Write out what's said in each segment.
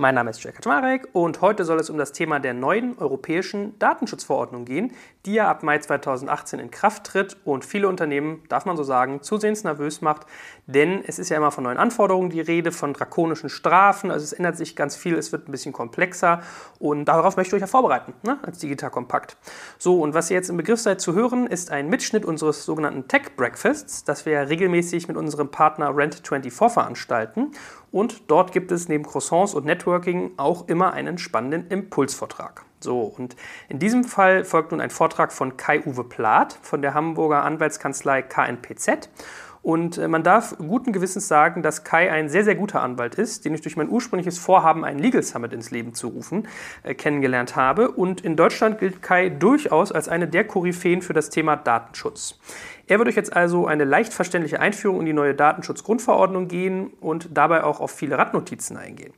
Mein Name ist Jack Kaczmarek und heute soll es um das Thema der neuen europäischen Datenschutzverordnung gehen, die ja ab Mai 2018 in Kraft tritt und viele Unternehmen, darf man so sagen, zusehends nervös macht, denn es ist ja immer von neuen Anforderungen die Rede, von drakonischen Strafen, also es ändert sich ganz viel, es wird ein bisschen komplexer und darauf möchte ich euch ja vorbereiten, ne, als Digital Kompakt. So, und was ihr jetzt im Begriff seid zu hören, ist ein Mitschnitt unseres sogenannten Tech Breakfasts, das wir ja regelmäßig mit unserem Partner Rent24 veranstalten und dort gibt es neben Croissants und Networking auch immer einen spannenden Impulsvortrag. So, und in diesem Fall folgt nun ein Vortrag von Kai-Uwe Plath von der Hamburger Anwaltskanzlei KNPZ. Und äh, man darf guten Gewissens sagen, dass Kai ein sehr, sehr guter Anwalt ist, den ich durch mein ursprüngliches Vorhaben, einen Legal Summit ins Leben zu rufen, äh, kennengelernt habe. Und in Deutschland gilt Kai durchaus als eine der Koryphäen für das Thema Datenschutz. Er wird euch jetzt also eine leicht verständliche Einführung in die neue Datenschutzgrundverordnung gehen und dabei auch auf viele Randnotizen eingehen.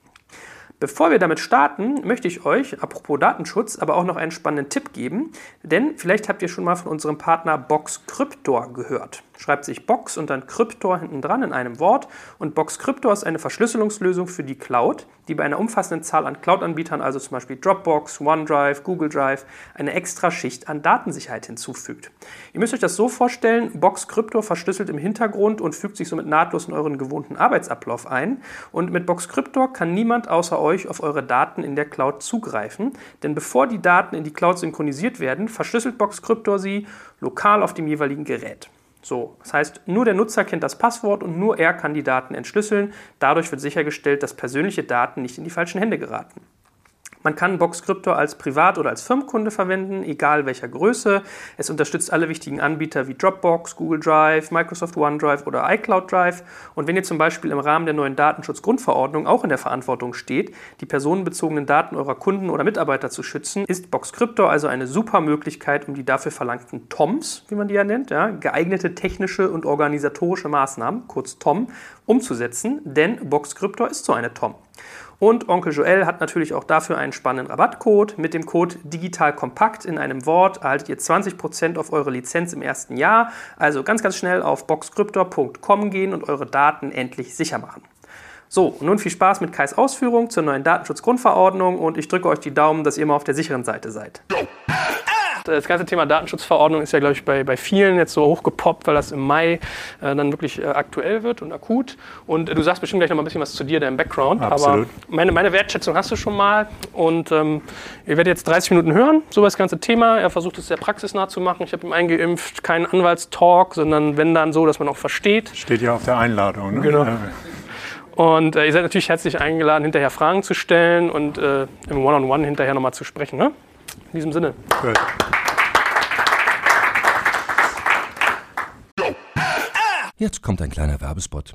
Bevor wir damit starten, möchte ich euch, apropos Datenschutz, aber auch noch einen spannenden Tipp geben, denn vielleicht habt ihr schon mal von unserem Partner Box Cryptor gehört schreibt sich Box und dann Kryptor hinten dran in einem Wort. Und Box Kryptor ist eine Verschlüsselungslösung für die Cloud, die bei einer umfassenden Zahl an Cloud-Anbietern, also zum Beispiel Dropbox, OneDrive, Google Drive, eine extra Schicht an Datensicherheit hinzufügt. Ihr müsst euch das so vorstellen, Box Kryptor verschlüsselt im Hintergrund und fügt sich somit nahtlos in euren gewohnten Arbeitsablauf ein. Und mit Box Kryptor kann niemand außer euch auf eure Daten in der Cloud zugreifen, denn bevor die Daten in die Cloud synchronisiert werden, verschlüsselt Box Kryptor sie lokal auf dem jeweiligen Gerät. So, das heißt, nur der Nutzer kennt das Passwort und nur er kann die Daten entschlüsseln. Dadurch wird sichergestellt, dass persönliche Daten nicht in die falschen Hände geraten. Man kann Box Crypto als Privat- oder als Firmenkunde verwenden, egal welcher Größe. Es unterstützt alle wichtigen Anbieter wie Dropbox, Google Drive, Microsoft OneDrive oder iCloud Drive. Und wenn ihr zum Beispiel im Rahmen der neuen Datenschutzgrundverordnung auch in der Verantwortung steht, die personenbezogenen Daten eurer Kunden oder Mitarbeiter zu schützen, ist Box Crypto also eine super Möglichkeit, um die dafür verlangten TOMs, wie man die ja nennt, ja, geeignete technische und organisatorische Maßnahmen, kurz TOM, umzusetzen, denn Box Crypto ist so eine TOM. Und Onkel Joel hat natürlich auch dafür einen spannenden Rabattcode. Mit dem Code Digital Kompakt in einem Wort erhaltet ihr 20% auf eure Lizenz im ersten Jahr. Also ganz, ganz schnell auf boxcryptor.com gehen und eure Daten endlich sicher machen. So, nun viel Spaß mit Kais Ausführung zur neuen Datenschutzgrundverordnung und ich drücke euch die Daumen, dass ihr immer auf der sicheren Seite seid. Das ganze Thema Datenschutzverordnung ist ja, glaube ich, bei, bei vielen jetzt so hochgepoppt, weil das im Mai äh, dann wirklich äh, aktuell wird und akut. Und äh, du sagst bestimmt gleich noch mal ein bisschen was zu dir, deinem Background. Absolut. Aber meine, meine Wertschätzung hast du schon mal. Und ähm, ihr werdet jetzt 30 Minuten hören, so das ganze Thema. Er versucht es sehr praxisnah zu machen. Ich habe ihm eingeimpft, kein Anwaltstalk, sondern wenn dann so, dass man auch versteht. Steht ja auf der Einladung. Ne? Genau. Und äh, ihr seid natürlich herzlich eingeladen, hinterher Fragen zu stellen und äh, im One-on-One -on -One hinterher nochmal zu sprechen. Ne? In diesem Sinne. Gut. Jetzt kommt ein kleiner Werbespot.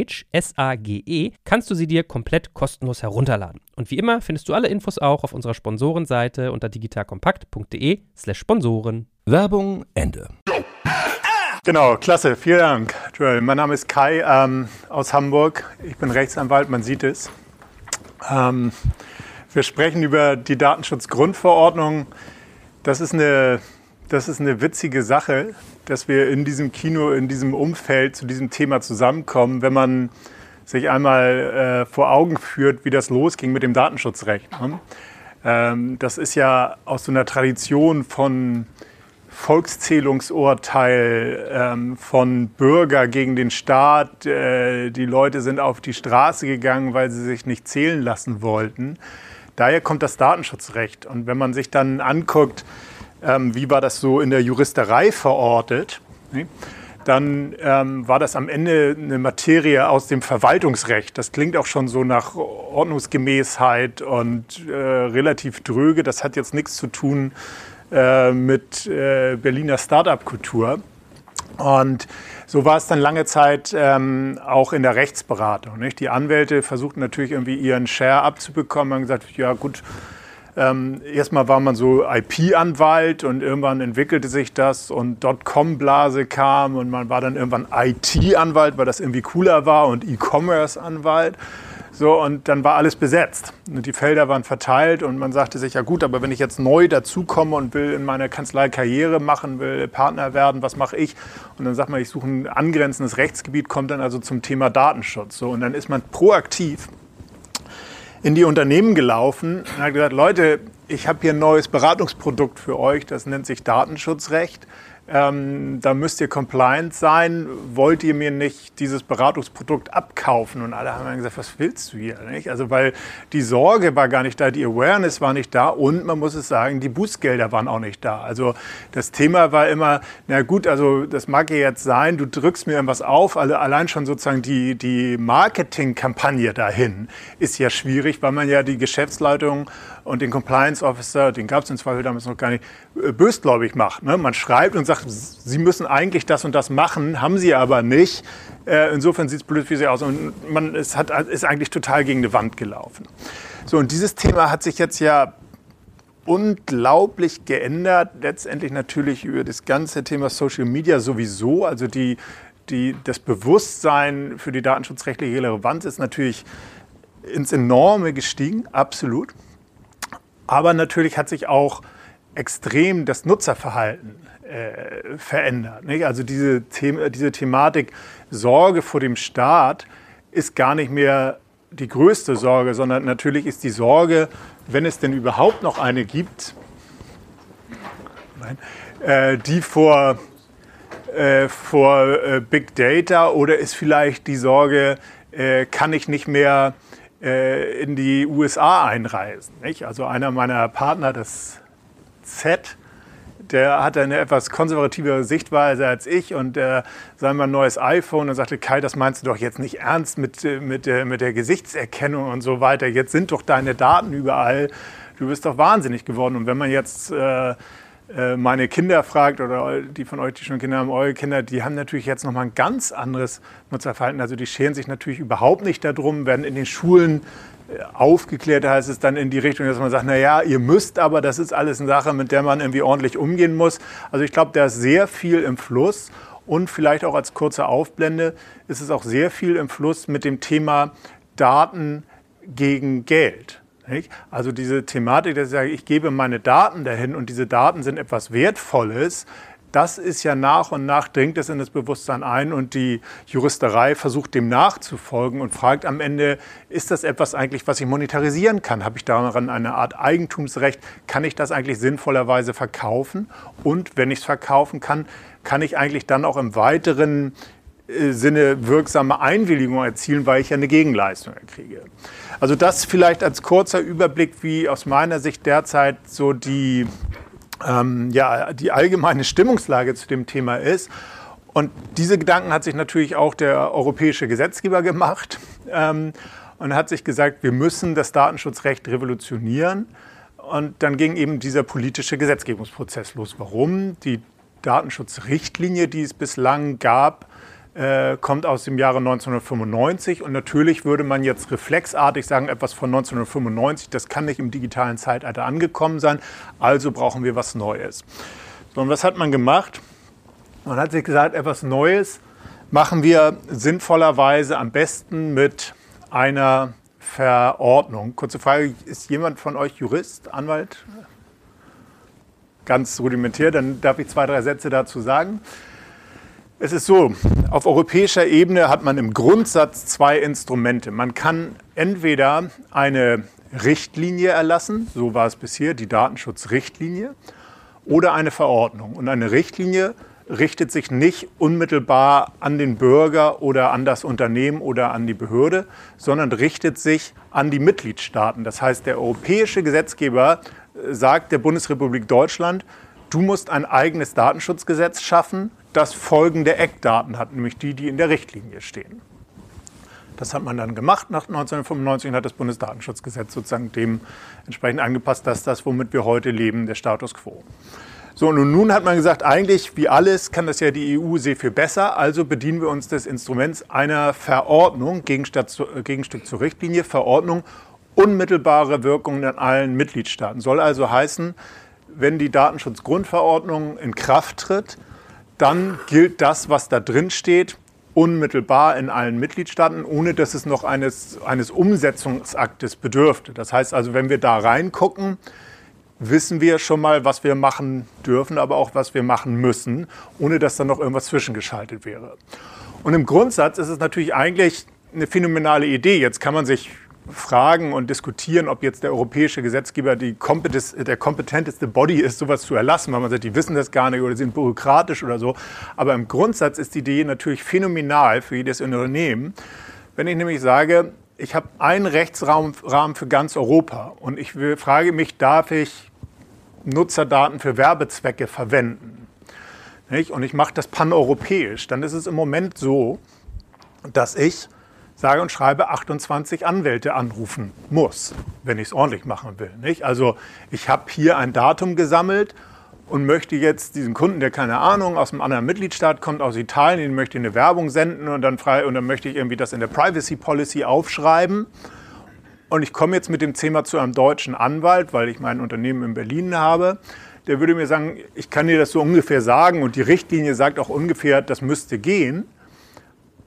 Sage, S-A-G-E, kannst du sie dir komplett kostenlos herunterladen. Und wie immer findest du alle Infos auch auf unserer Sponsorenseite unter digitalkompakt.de slash Sponsoren. Werbung Ende. Genau, klasse, vielen Dank, Joel. Mein Name ist Kai ähm, aus Hamburg. Ich bin Rechtsanwalt, man sieht es. Ähm, wir sprechen über die Datenschutzgrundverordnung. Das ist eine das ist eine witzige Sache, dass wir in diesem Kino, in diesem Umfeld zu diesem Thema zusammenkommen, wenn man sich einmal äh, vor Augen führt, wie das losging mit dem Datenschutzrecht. Ne? Ähm, das ist ja aus so einer Tradition von Volkszählungsurteil, ähm, von Bürger gegen den Staat. Äh, die Leute sind auf die Straße gegangen, weil sie sich nicht zählen lassen wollten. Daher kommt das Datenschutzrecht. Und wenn man sich dann anguckt, ähm, wie war das so in der Juristerei verortet, ne? dann ähm, war das am Ende eine Materie aus dem Verwaltungsrecht. Das klingt auch schon so nach Ordnungsgemäßheit und äh, relativ dröge. Das hat jetzt nichts zu tun äh, mit äh, Berliner Start-up-Kultur. Und so war es dann lange Zeit ähm, auch in der Rechtsberatung. Nicht? Die Anwälte versuchten natürlich irgendwie ihren Share abzubekommen und gesagt, ja gut, ähm, erstmal war man so IP-Anwalt und irgendwann entwickelte sich das und Dotcom-Blase kam und man war dann irgendwann IT-Anwalt, weil das irgendwie cooler war und E-Commerce-Anwalt. So, und dann war alles besetzt. Und die Felder waren verteilt und man sagte sich, ja gut, aber wenn ich jetzt neu dazukomme und will in meiner Kanzlei Karriere machen, will Partner werden, was mache ich? Und dann sagt man, ich suche ein angrenzendes Rechtsgebiet, kommt dann also zum Thema Datenschutz. So, und dann ist man proaktiv in die Unternehmen gelaufen und hat gesagt, Leute, ich habe hier ein neues Beratungsprodukt für euch, das nennt sich Datenschutzrecht. Ähm, da müsst ihr compliant sein. Wollt ihr mir nicht dieses Beratungsprodukt abkaufen? Und alle haben dann gesagt, was willst du hier? Nicht? Also, weil die Sorge war gar nicht da, die Awareness war nicht da und man muss es sagen, die Bußgelder waren auch nicht da. Also, das Thema war immer, na gut, also, das mag ja jetzt sein, du drückst mir irgendwas auf, also allein schon sozusagen die, die Marketingkampagne dahin ist ja schwierig, weil man ja die Geschäftsleitung und den Compliance Officer, den gab es im Zweifel damals noch gar nicht, äh, bösgläubig macht. Ne? Man schreibt und sagt, Sie müssen eigentlich das und das machen, haben Sie aber nicht. Äh, insofern sieht es blöd für Sie aus. Und man ist, hat, ist eigentlich total gegen eine Wand gelaufen. So, und dieses Thema hat sich jetzt ja unglaublich geändert. Letztendlich natürlich über das ganze Thema Social Media sowieso. Also die, die, das Bewusstsein für die datenschutzrechtliche Relevanz ist natürlich ins Enorme gestiegen, absolut. Aber natürlich hat sich auch extrem das Nutzerverhalten äh, verändert. Nicht? Also diese, The diese Thematik Sorge vor dem Staat ist gar nicht mehr die größte Sorge, sondern natürlich ist die Sorge, wenn es denn überhaupt noch eine gibt, äh, die vor, äh, vor äh, Big Data oder ist vielleicht die Sorge, äh, kann ich nicht mehr äh, in die USA einreisen. Nicht? Also einer meiner Partner, das Z, der hatte eine etwas konservativere Sichtweise als ich und der sah mal ein neues iPhone und sagte, Kai, das meinst du doch jetzt nicht ernst mit, mit, der, mit der Gesichtserkennung und so weiter. Jetzt sind doch deine Daten überall. Du bist doch wahnsinnig geworden. Und wenn man jetzt äh, äh, meine Kinder fragt oder die von euch, die schon Kinder haben, eure Kinder, die haben natürlich jetzt nochmal ein ganz anderes Nutzerverhalten. Also die scheren sich natürlich überhaupt nicht darum, werden in den Schulen äh, aufgeklärt, heißt es dann in die Richtung, dass man sagt, naja, ihr müsst aber, das ist alles eine Sache, mit der man irgendwie ordentlich umgehen muss. Also ich glaube, da ist sehr viel im Fluss und vielleicht auch als kurze Aufblende ist es auch sehr viel im Fluss mit dem Thema Daten gegen Geld. Also diese Thematik, dass ich sage, ich gebe meine Daten dahin und diese Daten sind etwas Wertvolles, das ist ja nach und nach, dringt es in das Bewusstsein ein und die Juristerei versucht dem nachzufolgen und fragt am Ende, ist das etwas eigentlich, was ich monetarisieren kann? Habe ich daran eine Art Eigentumsrecht? Kann ich das eigentlich sinnvollerweise verkaufen? Und wenn ich es verkaufen kann, kann ich eigentlich dann auch im weiteren Sinne wirksame Einwilligung erzielen, weil ich ja eine Gegenleistung erkriege. Also das vielleicht als kurzer Überblick, wie aus meiner Sicht derzeit so die, ähm, ja, die allgemeine Stimmungslage zu dem Thema ist. Und diese Gedanken hat sich natürlich auch der europäische Gesetzgeber gemacht ähm, und hat sich gesagt, wir müssen das Datenschutzrecht revolutionieren. Und dann ging eben dieser politische Gesetzgebungsprozess los. Warum? Die Datenschutzrichtlinie, die es bislang gab, äh, kommt aus dem Jahre 1995 und natürlich würde man jetzt reflexartig sagen, etwas von 1995, das kann nicht im digitalen Zeitalter angekommen sein, also brauchen wir was Neues. So, und was hat man gemacht? Man hat sich gesagt, etwas Neues machen wir sinnvollerweise am besten mit einer Verordnung. Kurze Frage, ist jemand von euch Jurist, Anwalt? ganz rudimentär, dann darf ich zwei, drei Sätze dazu sagen. Es ist so, auf europäischer Ebene hat man im Grundsatz zwei Instrumente. Man kann entweder eine Richtlinie erlassen, so war es bisher, die Datenschutzrichtlinie, oder eine Verordnung. Und eine Richtlinie richtet sich nicht unmittelbar an den Bürger oder an das Unternehmen oder an die Behörde, sondern richtet sich an die Mitgliedstaaten. Das heißt, der europäische Gesetzgeber äh, sagt der Bundesrepublik Deutschland, du musst ein eigenes Datenschutzgesetz schaffen, das folgende Eckdaten hat, nämlich die, die in der Richtlinie stehen. Das hat man dann gemacht nach 1995 und hat das Bundesdatenschutzgesetz sozusagen dementsprechend angepasst, dass das, womit wir heute leben, der Status quo. So, und nun hat man gesagt, eigentlich wie alles kann das ja die EU sehr viel besser, also bedienen wir uns des Instruments einer Verordnung, äh, Gegenstück zur Richtlinie, Verordnung, unmittelbare Wirkung in allen Mitgliedstaaten. Soll also heißen, wenn die Datenschutzgrundverordnung in Kraft tritt, dann gilt das, was da drin steht, unmittelbar in allen Mitgliedstaaten, ohne dass es noch eines, eines Umsetzungsaktes bedürfte. Das heißt also, wenn wir da reingucken, wissen wir schon mal, was wir machen dürfen, aber auch was wir machen müssen, ohne dass dann noch irgendwas zwischengeschaltet wäre. Und im Grundsatz ist es natürlich eigentlich eine phänomenale Idee. Jetzt kann man sich fragen und diskutieren, ob jetzt der europäische Gesetzgeber die Kompetenz, der kompetenteste Body ist, sowas zu erlassen, weil man sagt, die wissen das gar nicht oder sind bürokratisch oder so. Aber im Grundsatz ist die Idee natürlich phänomenal für jedes Unternehmen. Wenn ich nämlich sage, ich habe einen Rechtsrahmen für ganz Europa und ich frage mich, darf ich Nutzerdaten für Werbezwecke verwenden. Und ich mache das paneuropäisch. Dann ist es im Moment so, dass ich sage und schreibe 28 Anwälte anrufen muss, wenn ich es ordentlich machen will. Nicht? Also ich habe hier ein Datum gesammelt und möchte jetzt diesen Kunden, der keine Ahnung aus einem anderen Mitgliedstaat kommt, aus Italien, den möchte eine Werbung senden und dann, frei, und dann möchte ich irgendwie das in der Privacy Policy aufschreiben und ich komme jetzt mit dem Thema zu einem deutschen Anwalt, weil ich mein Unternehmen in Berlin habe. Der würde mir sagen, ich kann dir das so ungefähr sagen und die Richtlinie sagt auch ungefähr, das müsste gehen.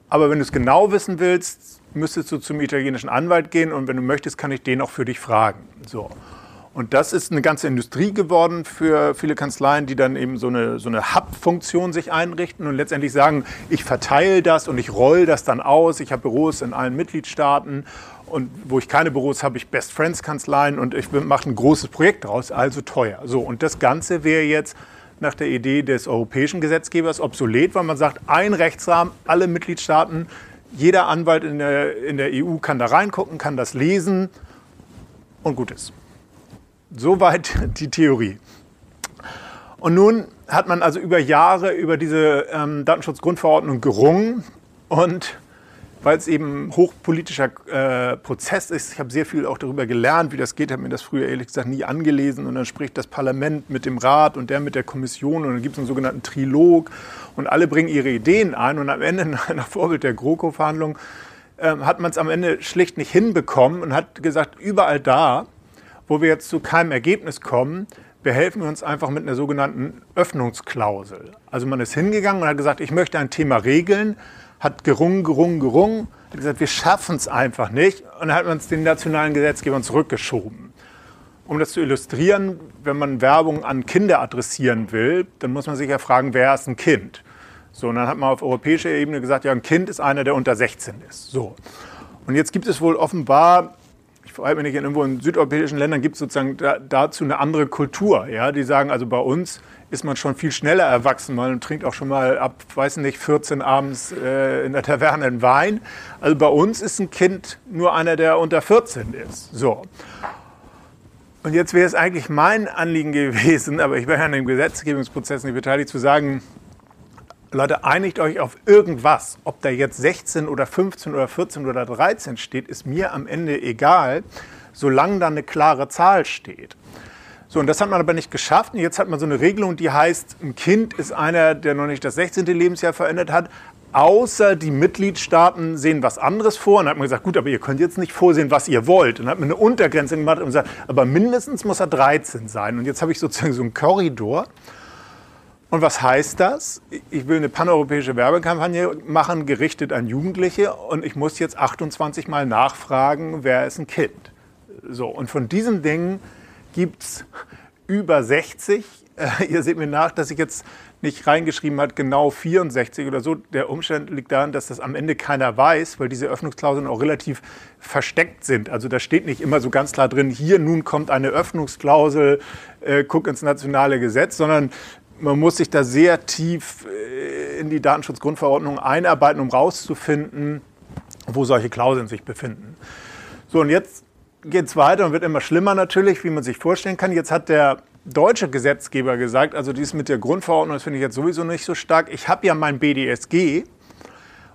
Aber wenn du es genau wissen willst, müsstest du zum italienischen Anwalt gehen und wenn du möchtest, kann ich den auch für dich fragen. So. Und das ist eine ganze Industrie geworden für viele Kanzleien, die dann eben so eine, so eine Hub-Funktion sich einrichten und letztendlich sagen, ich verteile das und ich roll das dann aus. Ich habe Büros in allen Mitgliedstaaten und wo ich keine Büros habe, ich Best Friends Kanzleien und ich mache ein großes Projekt daraus, also teuer. So, und das Ganze wäre jetzt nach der Idee des europäischen Gesetzgebers obsolet, weil man sagt, ein Rechtsrahmen, alle Mitgliedstaaten, jeder Anwalt in der, in der EU kann da reingucken, kann das lesen und gut ist. Soweit die Theorie. Und nun hat man also über Jahre über diese ähm, Datenschutzgrundverordnung gerungen und weil es eben hochpolitischer äh, Prozess ist. Ich habe sehr viel auch darüber gelernt, wie das geht. Ich habe mir das früher ehrlich gesagt nie angelesen. Und dann spricht das Parlament mit dem Rat und der mit der Kommission. Und dann gibt es einen sogenannten Trilog. Und alle bringen ihre Ideen ein. Und am Ende, nach Vorbild der GroKo-Verhandlung, äh, hat man es am Ende schlicht nicht hinbekommen und hat gesagt, überall da, wo wir jetzt zu keinem Ergebnis kommen, behelfen wir uns einfach mit einer sogenannten Öffnungsklausel. Also man ist hingegangen und hat gesagt, ich möchte ein Thema regeln hat gerungen, gerungen, gerungen, hat gesagt, wir schaffen es einfach nicht und dann hat man es den nationalen Gesetzgebern zurückgeschoben. Um das zu illustrieren, wenn man Werbung an Kinder adressieren will, dann muss man sich ja fragen, wer ist ein Kind? So, und dann hat man auf europäischer Ebene gesagt, ja, ein Kind ist einer, der unter 16 ist. So. Und jetzt gibt es wohl offenbar, frage mich nicht, irgendwo in südeuropäischen Ländern gibt es sozusagen dazu eine andere Kultur. Ja? Die sagen, also bei uns ist man schon viel schneller erwachsen. Man trinkt auch schon mal ab, weiß nicht, 14 abends äh, in der Taverne einen Wein. Also bei uns ist ein Kind nur einer, der unter 14 ist. So. Und jetzt wäre es eigentlich mein Anliegen gewesen, aber ich wäre ja an dem Gesetzgebungsprozess nicht beteiligt, zu sagen, Leute, einigt euch auf irgendwas. Ob da jetzt 16 oder 15 oder 14 oder 13 steht, ist mir am Ende egal, solange da eine klare Zahl steht. So, und das hat man aber nicht geschafft. Und jetzt hat man so eine Regelung, die heißt, ein Kind ist einer, der noch nicht das 16. Lebensjahr verändert hat, außer die Mitgliedstaaten sehen was anderes vor. Und dann hat man gesagt, gut, aber ihr könnt jetzt nicht vorsehen, was ihr wollt. Und dann hat man eine Untergrenze gemacht und gesagt, aber mindestens muss er 13 sein. Und jetzt habe ich sozusagen so einen Korridor. Und was heißt das? Ich will eine paneuropäische Werbekampagne machen, gerichtet an Jugendliche. Und ich muss jetzt 28 Mal nachfragen, wer ist ein Kind? So, und von diesen Dingen gibt es über 60 äh, ihr seht mir nach, dass ich jetzt nicht reingeschrieben habe, genau 64 oder so. Der Umstand liegt daran, dass das am Ende keiner weiß, weil diese Öffnungsklauseln auch relativ versteckt sind. Also da steht nicht immer so ganz klar drin, hier nun kommt eine Öffnungsklausel, äh, guck ins nationale Gesetz, sondern man muss sich da sehr tief äh, in die Datenschutzgrundverordnung einarbeiten, um rauszufinden, wo solche Klauseln sich befinden. So, und jetzt geht es weiter und wird immer schlimmer natürlich, wie man sich vorstellen kann. Jetzt hat der deutsche Gesetzgeber gesagt, also dies mit der Grundverordnung, das finde ich jetzt sowieso nicht so stark. Ich habe ja mein BDSG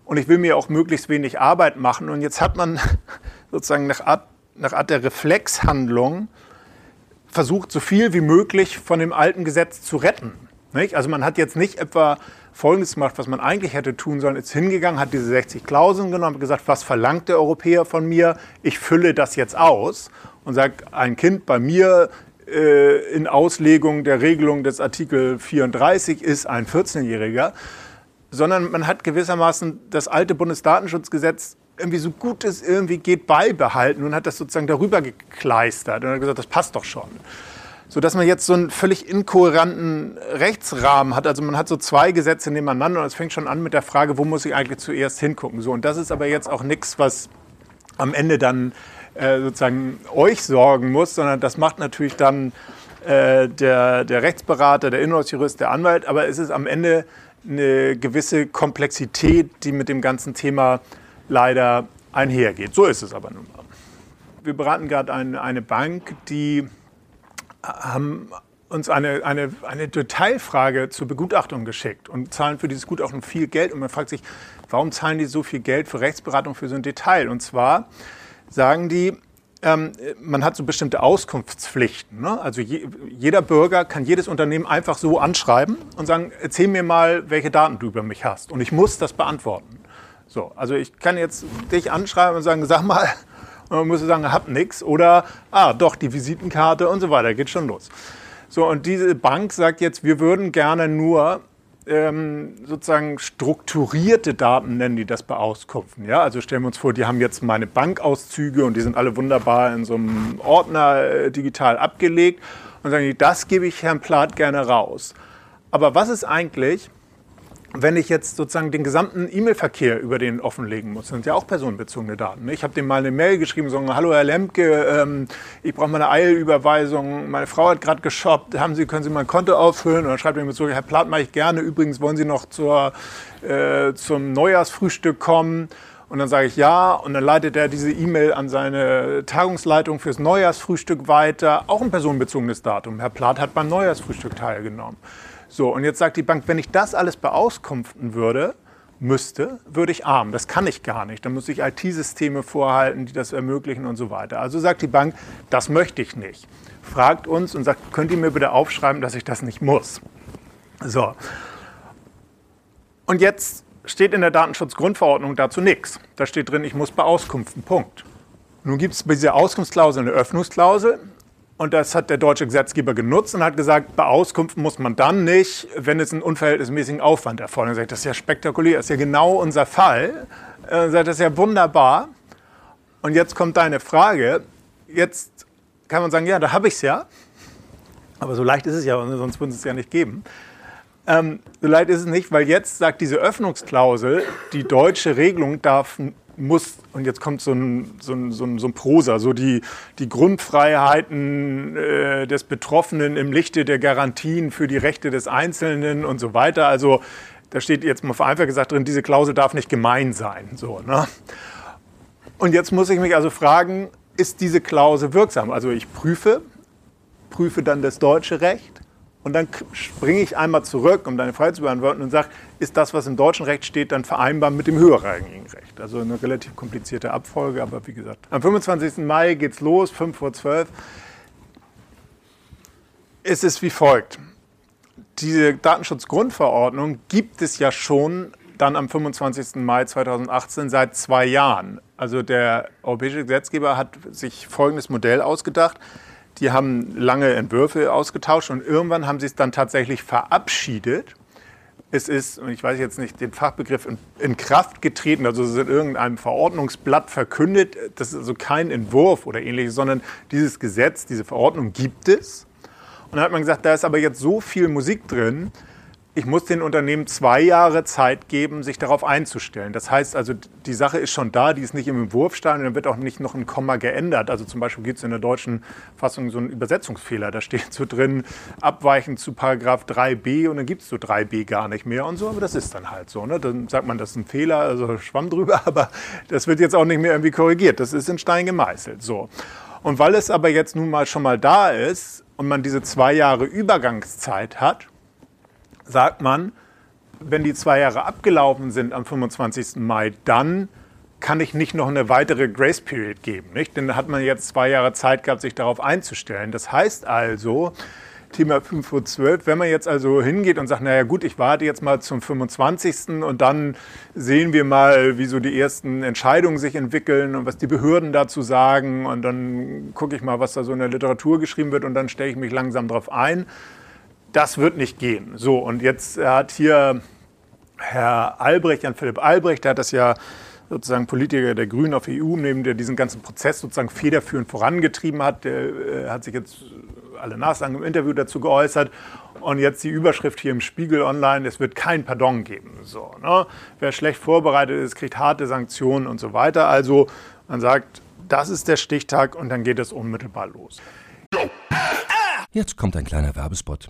und ich will mir auch möglichst wenig Arbeit machen. Und jetzt hat man sozusagen nach Art, nach Art der Reflexhandlung versucht, so viel wie möglich von dem alten Gesetz zu retten. Nicht? Also man hat jetzt nicht etwa Folgendes gemacht, was man eigentlich hätte tun sollen, ist hingegangen, hat diese 60 Klauseln genommen, und gesagt, was verlangt der Europäer von mir? Ich fülle das jetzt aus und sage, ein Kind bei mir äh, in Auslegung der Regelung des Artikel 34 ist ein 14-Jähriger, sondern man hat gewissermaßen das alte Bundesdatenschutzgesetz irgendwie so gut es irgendwie geht beibehalten und hat das sozusagen darüber gekleistert und hat gesagt, das passt doch schon. So dass man jetzt so einen völlig inkohärenten Rechtsrahmen hat. Also man hat so zwei Gesetze nebeneinander und es fängt schon an mit der Frage, wo muss ich eigentlich zuerst hingucken. So, und das ist aber jetzt auch nichts, was am Ende dann äh, sozusagen euch sorgen muss, sondern das macht natürlich dann äh, der, der Rechtsberater, der Inhouse-Jurist, der Anwalt. Aber es ist am Ende eine gewisse Komplexität, die mit dem ganzen Thema leider einhergeht. So ist es aber nun mal. Wir beraten gerade eine, eine Bank, die haben uns eine, eine, eine Detailfrage zur Begutachtung geschickt und zahlen für dieses Gutachten viel Geld. Und man fragt sich, warum zahlen die so viel Geld für Rechtsberatung für so ein Detail? Und zwar sagen die, ähm, man hat so bestimmte Auskunftspflichten. Ne? Also je, jeder Bürger kann jedes Unternehmen einfach so anschreiben und sagen, erzähl mir mal, welche Daten du über mich hast. Und ich muss das beantworten. So, also ich kann jetzt dich anschreiben und sagen, sag mal, und man muss sagen, hab nichts. Oder, ah, doch, die Visitenkarte und so weiter, geht schon los. So, und diese Bank sagt jetzt, wir würden gerne nur ähm, sozusagen strukturierte Daten nennen die das beauskunften. Ja? Also stellen wir uns vor, die haben jetzt meine Bankauszüge und die sind alle wunderbar in so einem Ordner äh, digital abgelegt und sagen die, das gebe ich Herrn Plath gerne raus. Aber was ist eigentlich, wenn ich jetzt sozusagen den gesamten E-Mail-Verkehr über den offenlegen muss, sind ja auch personenbezogene Daten. Ne? Ich habe dem mal eine Mail geschrieben, sagen, hallo Herr Lemke, ähm, ich brauche mal eine Eilüberweisung, meine Frau hat gerade geshoppt, haben Sie, können Sie mein Konto auffüllen? Und dann schreibt er mir zurück, Herr Platt, mache ich gerne, übrigens wollen Sie noch zur, äh, zum Neujahrsfrühstück kommen? Und dann sage ich ja, und dann leitet er diese E-Mail an seine Tagungsleitung fürs Neujahrsfrühstück weiter, auch ein personenbezogenes Datum. Herr Plath hat beim Neujahrsfrühstück teilgenommen. So, und jetzt sagt die Bank, wenn ich das alles beauskunften würde, müsste, würde ich arm. Das kann ich gar nicht. Dann muss ich IT-Systeme vorhalten, die das ermöglichen und so weiter. Also sagt die Bank, das möchte ich nicht. Fragt uns und sagt, könnt ihr mir bitte aufschreiben, dass ich das nicht muss. So. Und jetzt steht in der Datenschutzgrundverordnung dazu nichts. Da steht drin, ich muss beauskunften. Punkt. Nun gibt es bei dieser Auskunftsklausel eine Öffnungsklausel. Und das hat der deutsche Gesetzgeber genutzt und hat gesagt, beauskunften muss man dann nicht, wenn es einen unverhältnismäßigen Aufwand erfordert. Er sagt, das ist ja spektakulär, das ist ja genau unser Fall. Er sagt, das ist ja wunderbar. Und jetzt kommt deine Frage. Jetzt kann man sagen, ja, da habe ich es ja. Aber so leicht ist es ja, sonst würde es ja nicht geben. Ähm, so leicht ist es nicht, weil jetzt sagt diese Öffnungsklausel, die deutsche Regelung darf muss, und jetzt kommt so ein, so ein, so ein, so ein Prosa, so die, die Grundfreiheiten äh, des Betroffenen im Lichte der Garantien für die Rechte des Einzelnen und so weiter. Also da steht jetzt mal vereinfacht gesagt drin, diese Klausel darf nicht gemein sein. So, ne? Und jetzt muss ich mich also fragen, ist diese Klausel wirksam? Also ich prüfe, prüfe dann das deutsche Recht und dann springe ich einmal zurück, um deine Frage zu beantworten, und sage, ist das, was im deutschen Recht steht, dann vereinbar mit dem höherrangigen Recht? Also eine relativ komplizierte Abfolge, aber wie gesagt. Am 25. Mai geht es los, 5 vor 12. Es ist wie folgt. Diese Datenschutzgrundverordnung gibt es ja schon dann am 25. Mai 2018 seit zwei Jahren. Also der europäische Gesetzgeber hat sich folgendes Modell ausgedacht. Die haben lange Entwürfe ausgetauscht und irgendwann haben sie es dann tatsächlich verabschiedet. Es ist, und ich weiß jetzt nicht den Fachbegriff, in, in Kraft getreten, also es ist in irgendeinem Verordnungsblatt verkündet. Das ist also kein Entwurf oder ähnliches, sondern dieses Gesetz, diese Verordnung gibt es. Und dann hat man gesagt, da ist aber jetzt so viel Musik drin, ich muss den Unternehmen zwei Jahre Zeit geben, sich darauf einzustellen. Das heißt also, die Sache ist schon da, die ist nicht im Entwurfstein und dann wird auch nicht noch ein Komma geändert. Also zum Beispiel gibt es in der deutschen Fassung so einen Übersetzungsfehler. Da steht so drin, abweichend zu Paragraph 3b und dann gibt es so 3b gar nicht mehr und so. Aber das ist dann halt so. Ne? Dann sagt man, das ist ein Fehler, also Schwamm drüber, aber das wird jetzt auch nicht mehr irgendwie korrigiert. Das ist in Stein gemeißelt. So. Und weil es aber jetzt nun mal schon mal da ist und man diese zwei Jahre Übergangszeit hat, sagt man, wenn die zwei Jahre abgelaufen sind am 25. Mai, dann kann ich nicht noch eine weitere Grace Period geben. Nicht? Denn da hat man jetzt zwei Jahre Zeit gehabt, sich darauf einzustellen. Das heißt also, Thema 5.12 Uhr, wenn man jetzt also hingeht und sagt, naja gut, ich warte jetzt mal zum 25. und dann sehen wir mal, wie so die ersten Entscheidungen sich entwickeln und was die Behörden dazu sagen und dann gucke ich mal, was da so in der Literatur geschrieben wird und dann stelle ich mich langsam darauf ein das wird nicht gehen. So, und jetzt hat hier Herr Albrecht, Jan Philipp Albrecht, der hat das ja sozusagen Politiker der Grünen auf EU-Ebene, der diesen ganzen Prozess sozusagen federführend vorangetrieben hat, der äh, hat sich jetzt alle Nachsagen im Interview dazu geäußert. Und jetzt die Überschrift hier im Spiegel Online, es wird kein Pardon geben. So, ne? Wer schlecht vorbereitet ist, kriegt harte Sanktionen und so weiter. Also man sagt, das ist der Stichtag und dann geht es unmittelbar los. Jetzt kommt ein kleiner Werbespot.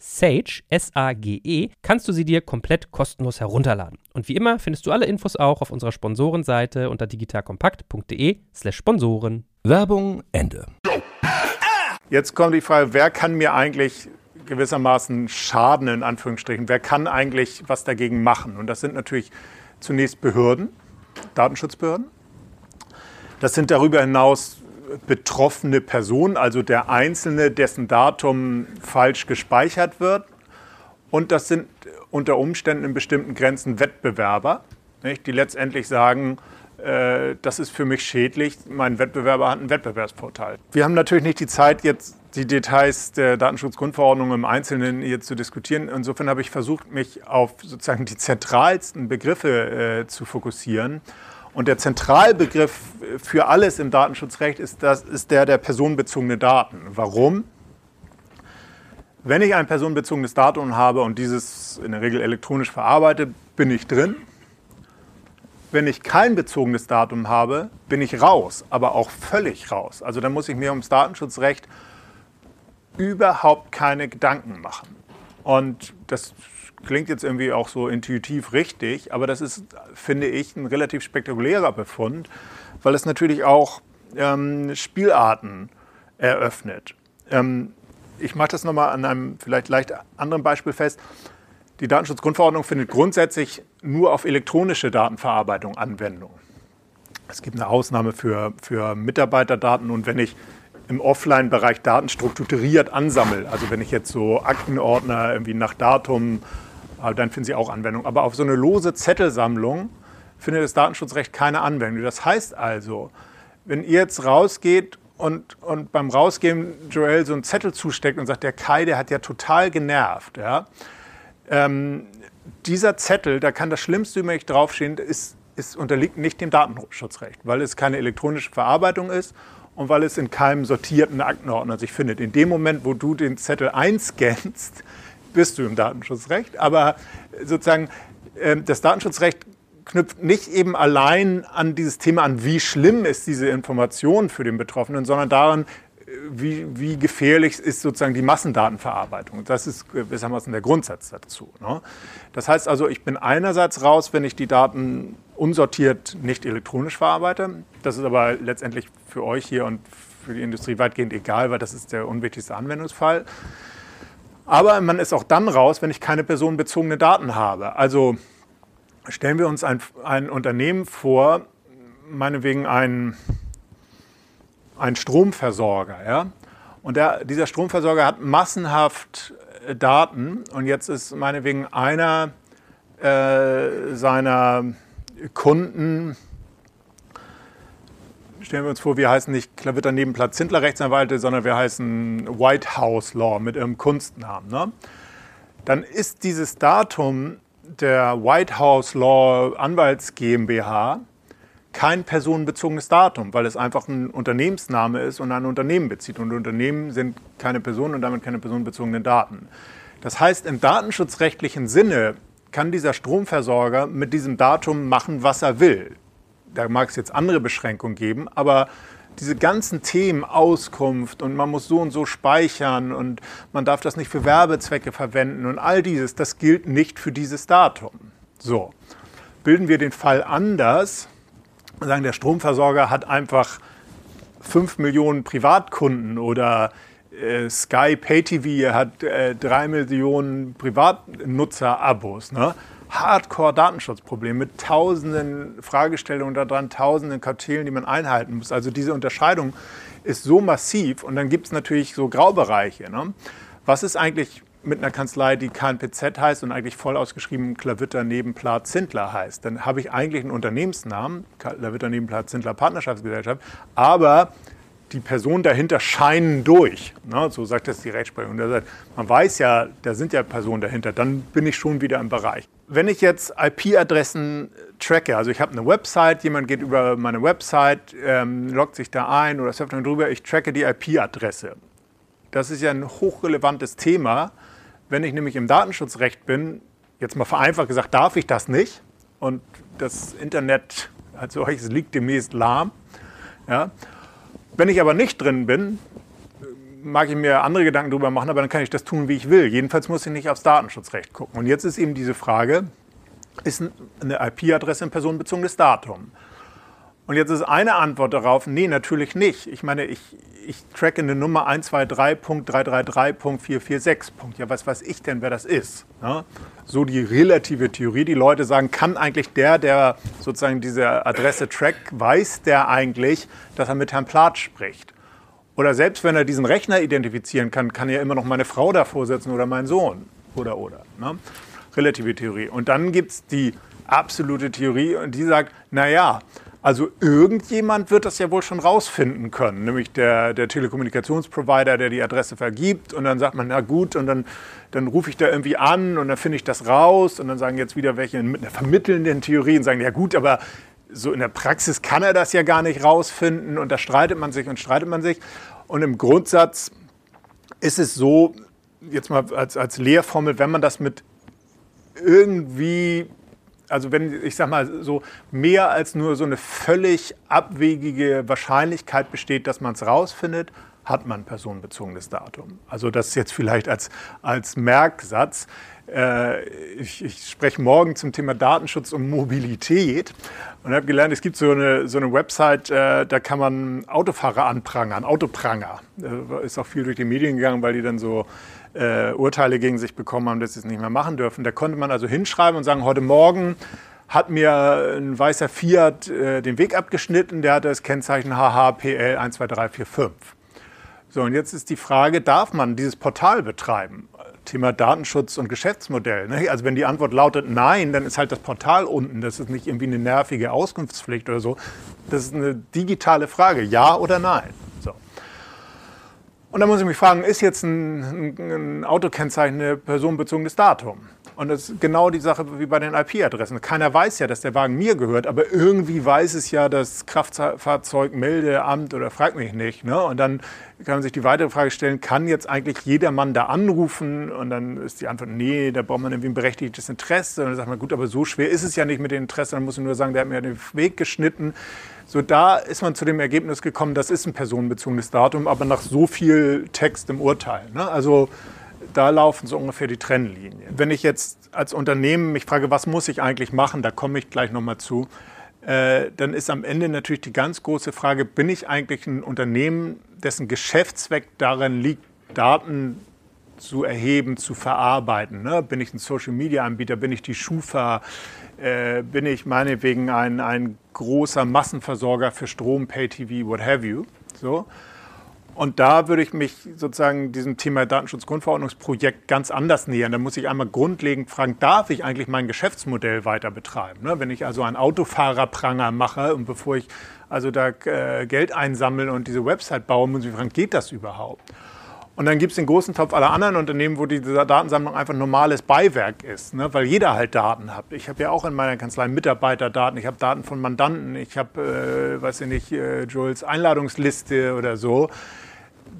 Sage, S-A-G-E, kannst du sie dir komplett kostenlos herunterladen. Und wie immer findest du alle Infos auch auf unserer Sponsorenseite unter digitalkompakt.de/slash Sponsoren. Werbung Ende. Jetzt kommt die Frage, wer kann mir eigentlich gewissermaßen schaden, in Anführungsstrichen? Wer kann eigentlich was dagegen machen? Und das sind natürlich zunächst Behörden, Datenschutzbehörden. Das sind darüber hinaus betroffene Person, also der Einzelne, dessen Datum falsch gespeichert wird. Und das sind unter Umständen in bestimmten Grenzen Wettbewerber, nicht, die letztendlich sagen, äh, das ist für mich schädlich, mein Wettbewerber hat einen Wettbewerbsvorteil. Wir haben natürlich nicht die Zeit, jetzt die Details der Datenschutzgrundverordnung im Einzelnen hier zu diskutieren. Insofern habe ich versucht, mich auf sozusagen die zentralsten Begriffe äh, zu fokussieren. Und der Zentralbegriff für alles im Datenschutzrecht ist, das, ist der der personenbezogene Daten. Warum? Wenn ich ein personenbezogenes Datum habe und dieses in der Regel elektronisch verarbeite, bin ich drin. Wenn ich kein bezogenes Datum habe, bin ich raus, aber auch völlig raus. Also dann muss ich mir ums Datenschutzrecht überhaupt keine Gedanken machen. Und das klingt jetzt irgendwie auch so intuitiv richtig, aber das ist, finde ich, ein relativ spektakulärer Befund, weil es natürlich auch ähm, Spielarten eröffnet. Ähm, ich mache das nochmal an einem vielleicht leicht anderen Beispiel fest. Die Datenschutzgrundverordnung findet grundsätzlich nur auf elektronische Datenverarbeitung Anwendung. Es gibt eine Ausnahme für, für Mitarbeiterdaten und wenn ich im Offline-Bereich Daten strukturiert ansammle, also wenn ich jetzt so Aktenordner irgendwie nach Datum dann finden Sie auch Anwendung. Aber auf so eine lose Zettelsammlung findet das Datenschutzrecht keine Anwendung. Das heißt also, wenn ihr jetzt rausgeht und, und beim Rausgehen Joel so einen Zettel zusteckt und sagt, der Kai, der hat ja total genervt, ja, ähm, dieser Zettel, da kann das Schlimmste über mich draufstehen, ist, ist, unterliegt nicht dem Datenschutzrecht, weil es keine elektronische Verarbeitung ist und weil es in keinem sortierten Aktenordner sich findet. In dem Moment, wo du den Zettel einscannst, bist du im Datenschutzrecht. Aber sozusagen ähm, das Datenschutzrecht knüpft nicht eben allein an dieses Thema an, wie schlimm ist diese Information für den Betroffenen, sondern daran, wie, wie gefährlich ist sozusagen die Massendatenverarbeitung. Das ist gewissermaßen der Grundsatz dazu. Ne? Das heißt also, ich bin einerseits raus, wenn ich die Daten unsortiert nicht elektronisch verarbeite. Das ist aber letztendlich für euch hier und für die Industrie weitgehend egal, weil das ist der unwichtigste Anwendungsfall. Aber man ist auch dann raus, wenn ich keine personenbezogene Daten habe. Also stellen wir uns ein, ein Unternehmen vor, meinetwegen ein ein Stromversorger. Ja? Und der, dieser Stromversorger hat massenhaft äh, Daten und jetzt ist meinetwegen einer äh, seiner Kunden, stellen wir uns vor, wir heißen nicht Klavitter Nebenplatz Zindler Rechtsanwälte, sondern wir heißen White House Law mit ihrem Kunstnamen. Ne? Dann ist dieses Datum der White House Law Anwalts GmbH kein personenbezogenes Datum, weil es einfach ein Unternehmensname ist und ein Unternehmen bezieht. Und Unternehmen sind keine Personen und damit keine personenbezogenen Daten. Das heißt, im datenschutzrechtlichen Sinne kann dieser Stromversorger mit diesem Datum machen, was er will. Da mag es jetzt andere Beschränkungen geben, aber diese ganzen Themen, Auskunft und man muss so und so speichern und man darf das nicht für Werbezwecke verwenden und all dieses, das gilt nicht für dieses Datum. So, bilden wir den Fall anders, sagen, der Stromversorger hat einfach 5 Millionen Privatkunden oder äh, Sky PayTV hat äh, 3 Millionen Privatnutzer-Abos. Ne? Hardcore-Datenschutzproblem mit tausenden Fragestellungen daran, tausenden Kartellen, die man einhalten muss. Also diese Unterscheidung ist so massiv und dann gibt es natürlich so Graubereiche. Ne? Was ist eigentlich mit einer Kanzlei, die KNPZ heißt und eigentlich voll ausgeschrieben Klavitter Nebenplat Zindler heißt, dann habe ich eigentlich einen Unternehmensnamen, Klavitter Nebenplat Zindler Partnerschaftsgesellschaft, aber die Personen dahinter scheinen durch. Ne? So sagt das die Rechtsprechung. Man weiß ja, da sind ja Personen dahinter, dann bin ich schon wieder im Bereich. Wenn ich jetzt IP-Adressen tracke, also ich habe eine Website, jemand geht über meine Website, ähm, loggt sich da ein oder surft dann drüber, ich tracke die IP-Adresse. Das ist ja ein hochrelevantes Thema, wenn ich nämlich im Datenschutzrecht bin, jetzt mal vereinfacht gesagt, darf ich das nicht. Und das Internet als solches liegt demnächst lahm. Ja. Wenn ich aber nicht drin bin, mag ich mir andere Gedanken darüber machen, aber dann kann ich das tun, wie ich will. Jedenfalls muss ich nicht aufs Datenschutzrecht gucken. Und jetzt ist eben diese Frage, ist eine IP-Adresse ein personenbezogenes Datum? Und jetzt ist eine Antwort darauf, nee, natürlich nicht. Ich meine, ich, ich tracke eine Nummer 123.333.446. Ja, was weiß ich denn, wer das ist? Ja? So die relative Theorie. Die Leute sagen, kann eigentlich der, der sozusagen diese Adresse trackt, weiß der eigentlich, dass er mit Herrn Plath spricht? Oder selbst wenn er diesen Rechner identifizieren kann, kann er immer noch meine Frau davor setzen oder mein Sohn. Oder, oder. Ne? Relative Theorie. Und dann gibt es die absolute Theorie und die sagt, naja, also irgendjemand wird das ja wohl schon rausfinden können, nämlich der, der Telekommunikationsprovider, der die Adresse vergibt. Und dann sagt man, na gut, und dann, dann rufe ich da irgendwie an und dann finde ich das raus. Und dann sagen jetzt wieder welche mit einer vermittelnden Theorie und sagen, ja gut, aber so in der Praxis kann er das ja gar nicht rausfinden. Und da streitet man sich und streitet man sich. Und im Grundsatz ist es so, jetzt mal als, als Lehrformel, wenn man das mit irgendwie also wenn ich sage mal so mehr als nur so eine völlig abwegige Wahrscheinlichkeit besteht, dass man es rausfindet, hat man personenbezogenes Datum. Also das jetzt vielleicht als, als Merksatz. Äh, ich, ich, spreche morgen zum Thema Datenschutz und Mobilität und habe gelernt, es gibt so eine, so eine Website, äh, da kann man Autofahrer anprangern, Autopranger. Äh, ist auch viel durch die Medien gegangen, weil die dann so äh, Urteile gegen sich bekommen haben, dass sie es nicht mehr machen dürfen. Da konnte man also hinschreiben und sagen, heute Morgen hat mir ein weißer Fiat äh, den Weg abgeschnitten, der hatte das Kennzeichen HHPL 12345. So, und jetzt ist die Frage, darf man dieses Portal betreiben? Thema Datenschutz und Geschäftsmodell. Ne? Also wenn die Antwort lautet Nein, dann ist halt das Portal unten. Das ist nicht irgendwie eine nervige Auskunftspflicht oder so. Das ist eine digitale Frage, ja oder nein. Und dann muss ich mich fragen, ist jetzt ein, ein Autokennzeichen ein personenbezogenes Datum? Und das ist genau die Sache wie bei den IP-Adressen. Keiner weiß ja, dass der Wagen mir gehört, aber irgendwie weiß es ja das Kraftfahrzeugmeldeamt oder fragt mich nicht. Ne? Und dann kann man sich die weitere Frage stellen, kann jetzt eigentlich jedermann da anrufen? Und dann ist die Antwort, nee, da braucht man irgendwie ein berechtigtes Interesse. Und dann sagt man, gut, aber so schwer ist es ja nicht mit dem Interesse. Dann muss man nur sagen, der hat mir den Weg geschnitten. So, da ist man zu dem Ergebnis gekommen, das ist ein personenbezogenes Datum, aber nach so viel Text im Urteil. Ne? Also da laufen so ungefähr die Trennlinien. Wenn ich jetzt als Unternehmen mich frage, was muss ich eigentlich machen, da komme ich gleich nochmal zu, äh, dann ist am Ende natürlich die ganz große Frage, bin ich eigentlich ein Unternehmen, dessen Geschäftszweck darin liegt, Daten zu erheben, zu verarbeiten. Ne? Bin ich ein Social-Media-Anbieter, bin ich die Schufa, äh, bin ich meinetwegen ein, ein großer Massenversorger für Strom, Pay-TV, what have you. So. Und da würde ich mich sozusagen diesem Thema Datenschutzgrundverordnungsprojekt ganz anders nähern. Da muss ich einmal grundlegend fragen, darf ich eigentlich mein Geschäftsmodell weiter betreiben? Ne? Wenn ich also einen Autofahrerpranger mache und bevor ich also da äh, Geld einsammeln und diese Website baue, muss ich fragen, geht das überhaupt? Und dann gibt es den großen Topf aller anderen Unternehmen, wo diese Datensammlung einfach normales Beiwerk ist, ne? weil jeder halt Daten hat. Ich habe ja auch in meiner Kanzlei Mitarbeiterdaten, ich habe Daten von Mandanten, ich habe, äh, weiß ich nicht, äh, Jules Einladungsliste oder so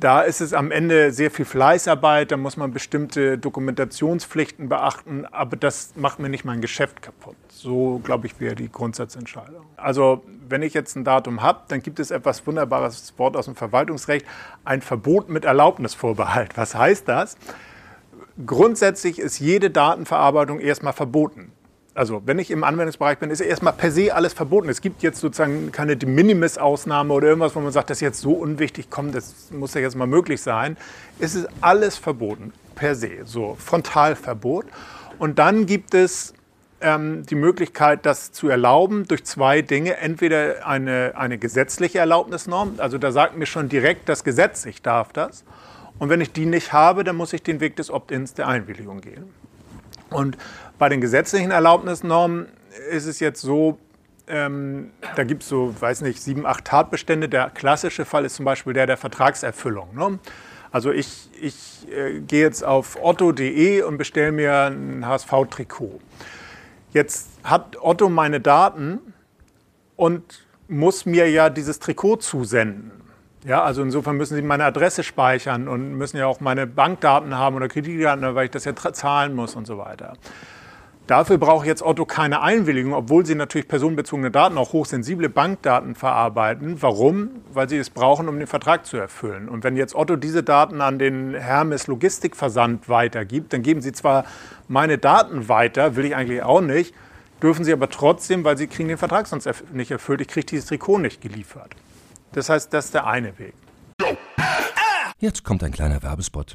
da ist es am Ende sehr viel Fleißarbeit, da muss man bestimmte Dokumentationspflichten beachten, aber das macht mir nicht mein Geschäft kaputt. So, glaube ich, wäre die Grundsatzentscheidung. Also, wenn ich jetzt ein Datum habe, dann gibt es etwas wunderbares Wort aus dem Verwaltungsrecht, ein Verbot mit Erlaubnisvorbehalt. Was heißt das? Grundsätzlich ist jede Datenverarbeitung erstmal verboten also wenn ich im Anwendungsbereich bin, ist erstmal per se alles verboten. Es gibt jetzt sozusagen keine De Minimis-Ausnahme oder irgendwas, wo man sagt, das ist jetzt so unwichtig, komm, das muss ja jetzt mal möglich sein. Es ist alles verboten, per se, so Frontalverbot. Und dann gibt es ähm, die Möglichkeit, das zu erlauben durch zwei Dinge. Entweder eine, eine gesetzliche Erlaubnisnorm, also da sagt mir schon direkt das Gesetz, ich darf das. Und wenn ich die nicht habe, dann muss ich den Weg des Opt-ins der Einwilligung gehen. Und bei den gesetzlichen Erlaubnisnormen ist es jetzt so, ähm, da gibt es so, weiß nicht, sieben, acht Tatbestände. Der klassische Fall ist zum Beispiel der der Vertragserfüllung. Ne? Also ich, ich äh, gehe jetzt auf otto.de und bestelle mir ein HSV-Trikot. Jetzt hat Otto meine Daten und muss mir ja dieses Trikot zusenden. Ja, also insofern müssen sie meine Adresse speichern und müssen ja auch meine Bankdaten haben oder Kreditdaten, weil ich das ja zahlen muss und so weiter. Dafür braucht jetzt Otto keine Einwilligung, obwohl sie natürlich personenbezogene Daten, auch hochsensible Bankdaten verarbeiten. Warum? Weil sie es brauchen, um den Vertrag zu erfüllen. Und wenn jetzt Otto diese Daten an den Hermes Logistikversand weitergibt, dann geben sie zwar meine Daten weiter, will ich eigentlich auch nicht, dürfen sie aber trotzdem, weil sie kriegen den Vertrag sonst nicht erfüllt, ich kriege dieses Trikot nicht geliefert. Das heißt, das ist der eine Weg. Jetzt kommt ein kleiner Werbespot.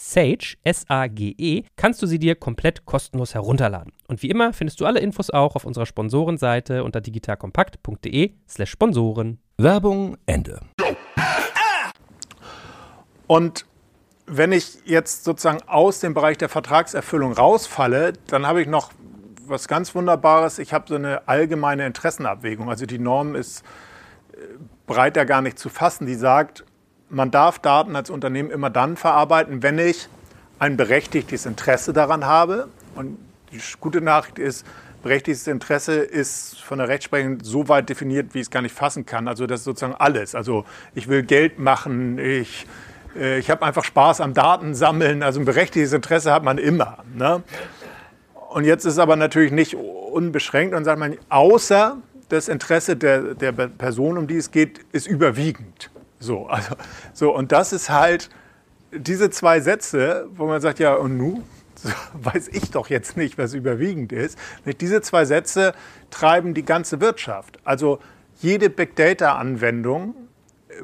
Sage, S-A-G-E, kannst du sie dir komplett kostenlos herunterladen. Und wie immer findest du alle Infos auch auf unserer Sponsorenseite unter digitalkompakt.de slash Sponsoren. Werbung Ende. Und wenn ich jetzt sozusagen aus dem Bereich der Vertragserfüllung rausfalle, dann habe ich noch was ganz Wunderbares. Ich habe so eine allgemeine Interessenabwägung. Also die Norm ist äh, breiter gar nicht zu fassen. Die sagt, man darf Daten als Unternehmen immer dann verarbeiten, wenn ich ein berechtigtes Interesse daran habe. Und die gute Nachricht ist, berechtigtes Interesse ist von der Rechtsprechung so weit definiert, wie ich es gar nicht fassen kann. Also das ist sozusagen alles. Also ich will Geld machen, ich, äh, ich habe einfach Spaß am Datensammeln. Also ein berechtigtes Interesse hat man immer. Ne? Und jetzt ist aber natürlich nicht unbeschränkt und sagt man, außer das Interesse der, der Person, um die es geht, ist überwiegend. So, also, so, und das ist halt diese zwei Sätze, wo man sagt, ja, und nu? So, weiß ich doch jetzt nicht, was überwiegend ist. Diese zwei Sätze treiben die ganze Wirtschaft. Also jede Big Data-Anwendung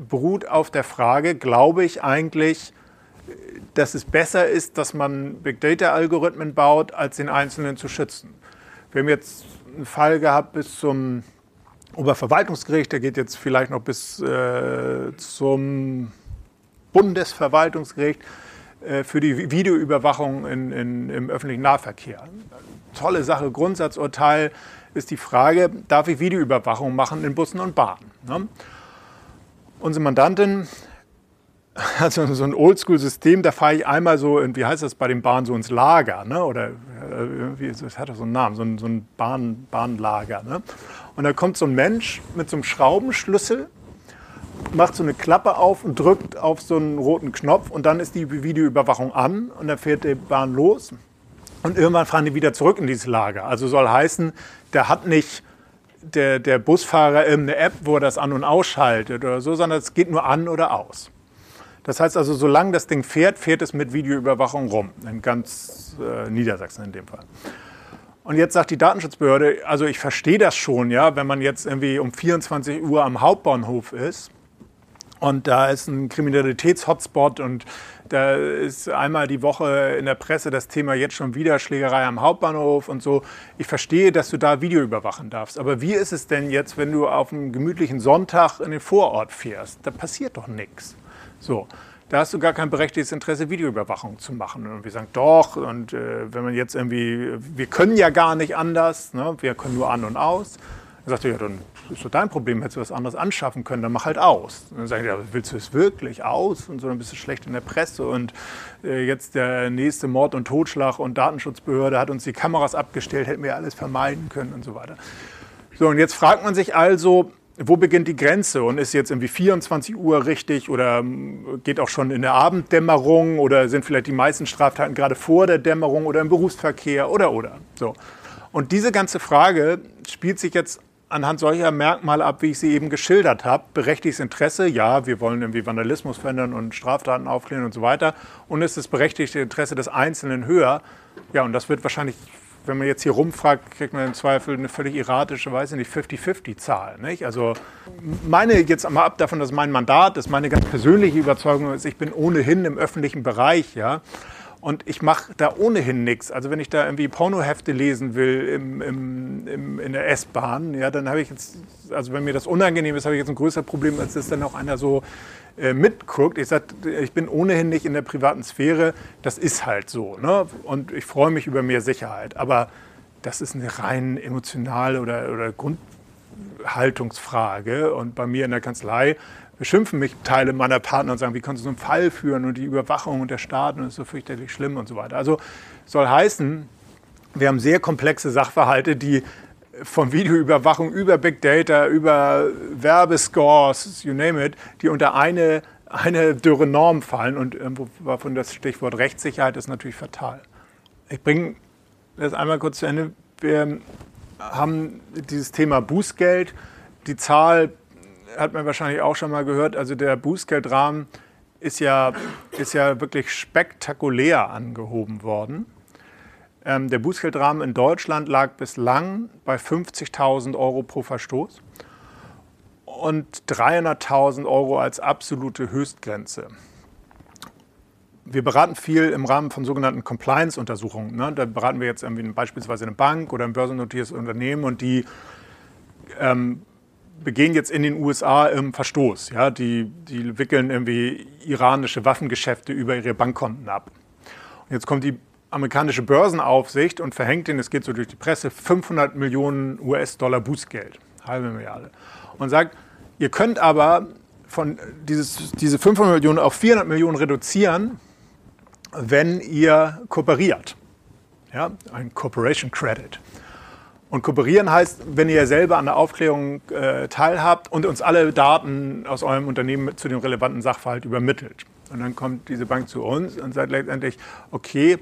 beruht auf der Frage, glaube ich eigentlich, dass es besser ist, dass man Big Data-Algorithmen baut, als den Einzelnen zu schützen. Wir haben jetzt einen Fall gehabt bis zum Oberverwaltungsgericht, der geht jetzt vielleicht noch bis äh, zum Bundesverwaltungsgericht äh, für die Videoüberwachung in, in, im öffentlichen Nahverkehr. Tolle Sache, Grundsatzurteil ist die Frage, darf ich Videoüberwachung machen in Bussen und Bahnen? Ne? Unsere Mandantin also so ein Oldschool-System, da fahre ich einmal so, wie heißt das bei den Bahnen, so ins Lager, ne? oder irgendwie, das hat doch so einen Namen, so ein, so ein Bahn, Bahnlager. Ne? Und da kommt so ein Mensch mit so einem Schraubenschlüssel, macht so eine Klappe auf und drückt auf so einen roten Knopf und dann ist die Videoüberwachung an und dann fährt die Bahn los und irgendwann fahren die wieder zurück in dieses Lager. Also soll heißen, der hat nicht der, der Busfahrer irgendeine App, wo er das an- und ausschaltet oder so, sondern es geht nur an oder aus. Das heißt also, solange das Ding fährt, fährt es mit Videoüberwachung rum. In ganz äh, Niedersachsen in dem Fall. Und jetzt sagt die Datenschutzbehörde, also ich verstehe das schon, ja, wenn man jetzt irgendwie um 24 Uhr am Hauptbahnhof ist und da ist ein Kriminalitäts-Hotspot und da ist einmal die Woche in der Presse das Thema jetzt schon wieder Schlägerei am Hauptbahnhof und so. Ich verstehe, dass du da Video überwachen darfst. Aber wie ist es denn jetzt, wenn du auf einem gemütlichen Sonntag in den Vorort fährst? Da passiert doch nichts. So, da hast du gar kein berechtigtes Interesse, Videoüberwachung zu machen. Und wir sagen, doch, und äh, wenn man jetzt irgendwie, wir können ja gar nicht anders, ne? wir können nur an und aus. Dann sagt er, ja, dann ist doch dein Problem, hättest du was anderes anschaffen können, dann mach halt aus. Und dann sagen die, ja, willst du es wirklich aus? Und so, dann bist du schlecht in der Presse. Und äh, jetzt der nächste Mord und Totschlag und Datenschutzbehörde hat uns die Kameras abgestellt, hätten wir alles vermeiden können und so weiter. So, und jetzt fragt man sich also, wo beginnt die Grenze und ist jetzt irgendwie 24 Uhr richtig oder ähm, geht auch schon in der Abenddämmerung oder sind vielleicht die meisten Straftaten gerade vor der Dämmerung oder im Berufsverkehr oder oder so. Und diese ganze Frage spielt sich jetzt anhand solcher Merkmale ab, wie ich sie eben geschildert habe. Berechtigtes Interesse, ja, wir wollen irgendwie Vandalismus verändern und Straftaten aufklären und so weiter. Und ist das berechtigte Interesse des Einzelnen höher? Ja, und das wird wahrscheinlich wenn man jetzt hier rumfragt, kriegt man im Zweifel eine völlig erratische, weiß ich nicht, 50-50-Zahl. Also meine, jetzt mal ab davon, dass mein Mandat ist, meine ganz persönliche Überzeugung ist, ich bin ohnehin im öffentlichen Bereich, ja. Und ich mache da ohnehin nichts. Also wenn ich da irgendwie Pornohefte lesen will im, im, im, in der S-Bahn, ja, dann habe ich jetzt, also wenn mir das unangenehm ist, habe ich jetzt ein größeres Problem, als dass dann auch einer so mitguckt. Ich sage, ich bin ohnehin nicht in der privaten Sphäre. Das ist halt so. Ne? Und ich freue mich über mehr Sicherheit. Aber das ist eine rein emotionale oder, oder Grundhaltungsfrage. Und bei mir in der Kanzlei beschimpfen mich Teile meiner Partner und sagen, wie kannst du so einen Fall führen und die Überwachung und der Staat und ist so fürchterlich schlimm und so weiter. Also soll heißen, wir haben sehr komplexe Sachverhalte, die von Videoüberwachung über Big Data, über Werbescores, you name it, die unter eine, eine dürre Norm fallen. Und irgendwo war von das Stichwort Rechtssicherheit ist natürlich fatal. Ich bringe das einmal kurz zu Ende. Wir haben dieses Thema Bußgeld. Die Zahl hat man wahrscheinlich auch schon mal gehört. Also der Bußgeldrahmen ist ja, ist ja wirklich spektakulär angehoben worden. Ähm, der Bußgeldrahmen in Deutschland lag bislang bei 50.000 Euro pro Verstoß und 300.000 Euro als absolute Höchstgrenze. Wir beraten viel im Rahmen von sogenannten Compliance-Untersuchungen. Ne? Da beraten wir jetzt irgendwie beispielsweise eine Bank oder ein börsennotiertes Unternehmen und die ähm, begehen jetzt in den USA im Verstoß. Ja? Die, die wickeln irgendwie iranische Waffengeschäfte über ihre Bankkonten ab. Und jetzt kommt die amerikanische Börsenaufsicht und verhängt den, es geht so durch die Presse, 500 Millionen US-Dollar Bußgeld, halbe Milliarde. Und sagt, ihr könnt aber von dieses, diese 500 Millionen auf 400 Millionen reduzieren, wenn ihr kooperiert. Ja, ein Corporation Credit. Und kooperieren heißt, wenn ihr selber an der Aufklärung äh, teilhabt und uns alle Daten aus eurem Unternehmen zu dem relevanten Sachverhalt übermittelt. Und dann kommt diese Bank zu uns und sagt letztendlich, okay,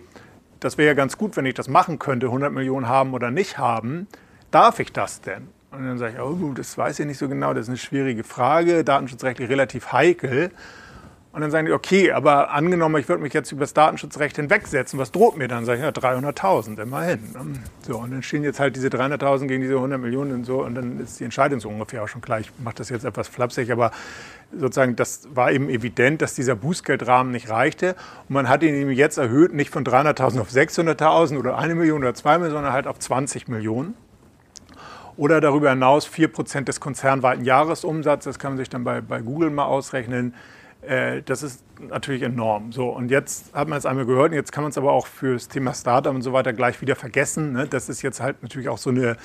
das wäre ja ganz gut, wenn ich das machen könnte, 100 Millionen haben oder nicht haben. Darf ich das denn? Und dann sage ich, oh, das weiß ich nicht so genau, das ist eine schwierige Frage, datenschutzrechtlich relativ heikel. Und dann sagen die, okay, aber angenommen, ich würde mich jetzt über das Datenschutzrecht hinwegsetzen, was droht mir dann? Sag ich, ja, 300.000, immerhin. So, und dann stehen jetzt halt diese 300.000 gegen diese 100 Millionen und so, und dann ist die Entscheidung so ungefähr auch schon klar. Ich mache das jetzt etwas flapsig, aber sozusagen, das war eben evident, dass dieser Bußgeldrahmen nicht reichte. Und man hat ihn eben jetzt erhöht, nicht von 300.000 auf 600.000 oder eine Million oder zwei Millionen, sondern halt auf 20 Millionen oder darüber hinaus 4% des konzernweiten Jahresumsatzes. Das kann man sich dann bei, bei Google mal ausrechnen. Äh, das ist natürlich enorm. So, und jetzt hat man es einmal gehört, und jetzt kann man es aber auch für das Thema Startup und so weiter gleich wieder vergessen. Ne? Das ist jetzt halt natürlich auch so eine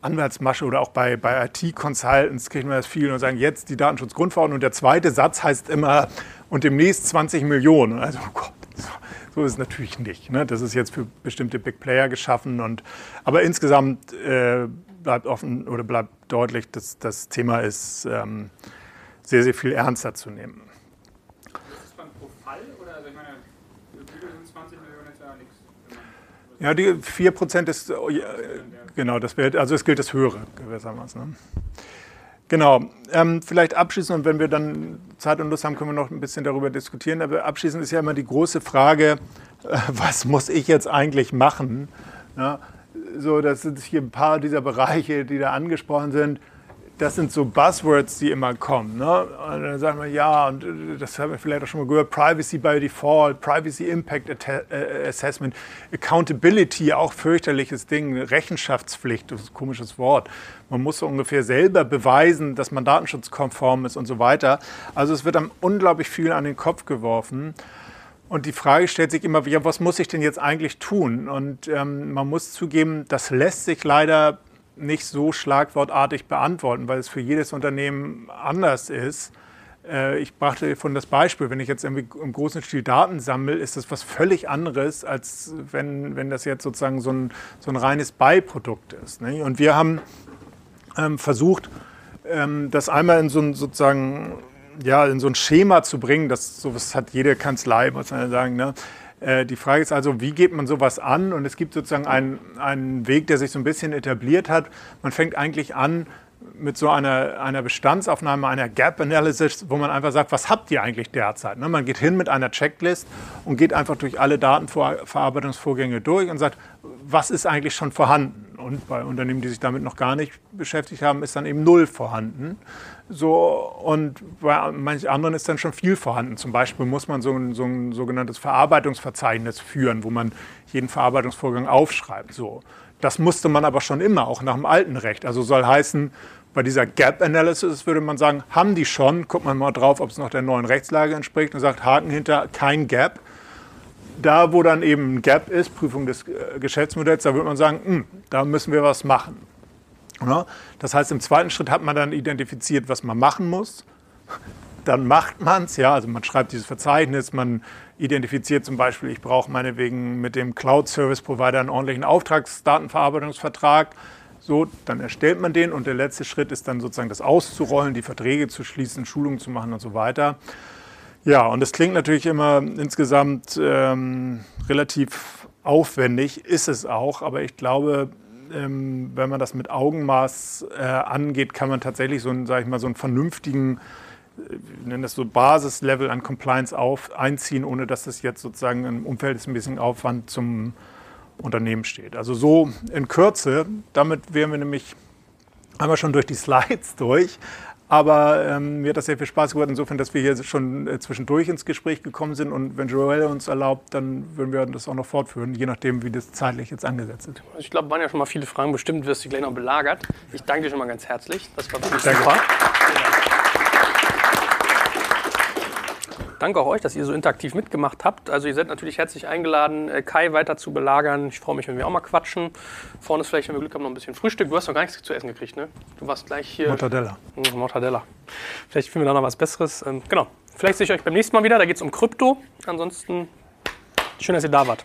Anwaltsmasche oder auch bei, bei IT-Consultants kriegen wir das viel und sagen, jetzt die Datenschutzgrundverordnung. Und der zweite Satz heißt immer, und demnächst 20 Millionen. Also, oh Gott, so, so ist es natürlich nicht. Ne? Das ist jetzt für bestimmte Big Player geschaffen. Und, aber insgesamt äh, bleibt offen oder bleibt deutlich, dass das Thema ist ähm, sehr, sehr viel ernster zu nehmen. Ja, die 4% ist, äh, genau, das wäre, also es gilt das Höhere gewissermaßen. Ne? Genau, ähm, vielleicht abschließend und wenn wir dann Zeit und Lust haben, können wir noch ein bisschen darüber diskutieren. Aber abschließend ist ja immer die große Frage, äh, was muss ich jetzt eigentlich machen? Ja, so, das sind hier ein paar dieser Bereiche, die da angesprochen sind das sind so Buzzwords, die immer kommen. Ne? Und dann sagen wir, ja, und äh, das haben wir vielleicht auch schon mal gehört, Privacy by Default, Privacy Impact äh, Assessment, Accountability, auch fürchterliches Ding, Rechenschaftspflicht, das ist ein komisches Wort. Man muss so ungefähr selber beweisen, dass man datenschutzkonform ist und so weiter. Also es wird dann unglaublich viel an den Kopf geworfen. Und die Frage stellt sich immer, ja, was muss ich denn jetzt eigentlich tun? Und ähm, man muss zugeben, das lässt sich leider nicht so schlagwortartig beantworten, weil es für jedes Unternehmen anders ist. Äh, ich brachte von das Beispiel, wenn ich jetzt im großen Stil Daten sammle, ist das was völlig anderes, als wenn, wenn das jetzt sozusagen so ein, so ein reines Beiprodukt ist. Und wir haben ähm, versucht, ähm, das einmal in so ein sozusagen ja, in so ein Schema zu bringen, das sowas hat jede Kanzlei, muss man sagen. Ne? Äh, die Frage ist also, wie geht man sowas an? Und es gibt sozusagen einen, einen Weg, der sich so ein bisschen etabliert hat. Man fängt eigentlich an mit so einer, einer Bestandsaufnahme, einer Gap Analysis, wo man einfach sagt, was habt ihr eigentlich derzeit? Ne? Man geht hin mit einer Checklist und geht einfach durch alle Datenverarbeitungsvorgänge durch und sagt, was ist eigentlich schon vorhanden? Und bei Unternehmen, die sich damit noch gar nicht beschäftigt haben, ist dann eben null vorhanden. So, und bei manchen anderen ist dann schon viel vorhanden. Zum Beispiel muss man so ein, so ein sogenanntes Verarbeitungsverzeichnis führen, wo man jeden Verarbeitungsvorgang aufschreibt. So. Das musste man aber schon immer, auch nach dem alten Recht. Also soll heißen, bei dieser Gap Analysis würde man sagen, haben die schon, guckt man mal drauf, ob es noch der neuen Rechtslage entspricht und sagt, Haken hinter, kein Gap. Da, wo dann eben ein Gap ist, Prüfung des äh, Geschäftsmodells, da würde man sagen, mh, hm, da müssen wir was machen. Das heißt, im zweiten Schritt hat man dann identifiziert, was man machen muss. Dann macht man es, ja, also man schreibt dieses Verzeichnis, man identifiziert zum Beispiel, ich brauche meinetwegen mit dem Cloud Service Provider einen ordentlichen Auftragsdatenverarbeitungsvertrag. So, dann erstellt man den und der letzte Schritt ist dann sozusagen das auszurollen, die Verträge zu schließen, Schulungen zu machen und so weiter. Ja, und das klingt natürlich immer insgesamt ähm, relativ aufwendig, ist es auch, aber ich glaube, ähm, wenn man das mit Augenmaß äh, angeht, kann man tatsächlich so einen, sag ich mal, so einen vernünftigen, äh, wir nennen das so Basislevel an Compliance auf, einziehen, ohne dass das jetzt sozusagen im bisschen Aufwand zum Unternehmen steht. Also so in Kürze, damit wären wir nämlich einmal schon durch die Slides durch. Aber ähm, mir hat das sehr viel Spaß gemacht, insofern, dass wir hier schon äh, zwischendurch ins Gespräch gekommen sind. Und wenn Joel uns erlaubt, dann würden wir das auch noch fortführen, je nachdem, wie das zeitlich jetzt angesetzt ist. Ich glaube, waren ja schon mal viele Fragen. Bestimmt wirst du gleich noch belagert. Ich danke dir schon mal ganz herzlich. Das war wirklich danke. super. Danke auch euch, dass ihr so interaktiv mitgemacht habt. Also ihr seid natürlich herzlich eingeladen, äh, Kai weiter zu belagern. Ich freue mich, wenn wir auch mal quatschen. Vorne ist vielleicht, wenn wir Glück haben, noch ein bisschen Frühstück. Du hast noch gar nichts zu essen gekriegt, ne? Du warst gleich hier. Mortadella. Hm, Mortadella. Vielleicht finden wir da noch was Besseres. Ähm, genau. Vielleicht sehe ich euch beim nächsten Mal wieder. Da geht es um Krypto. Ansonsten schön, dass ihr da wart.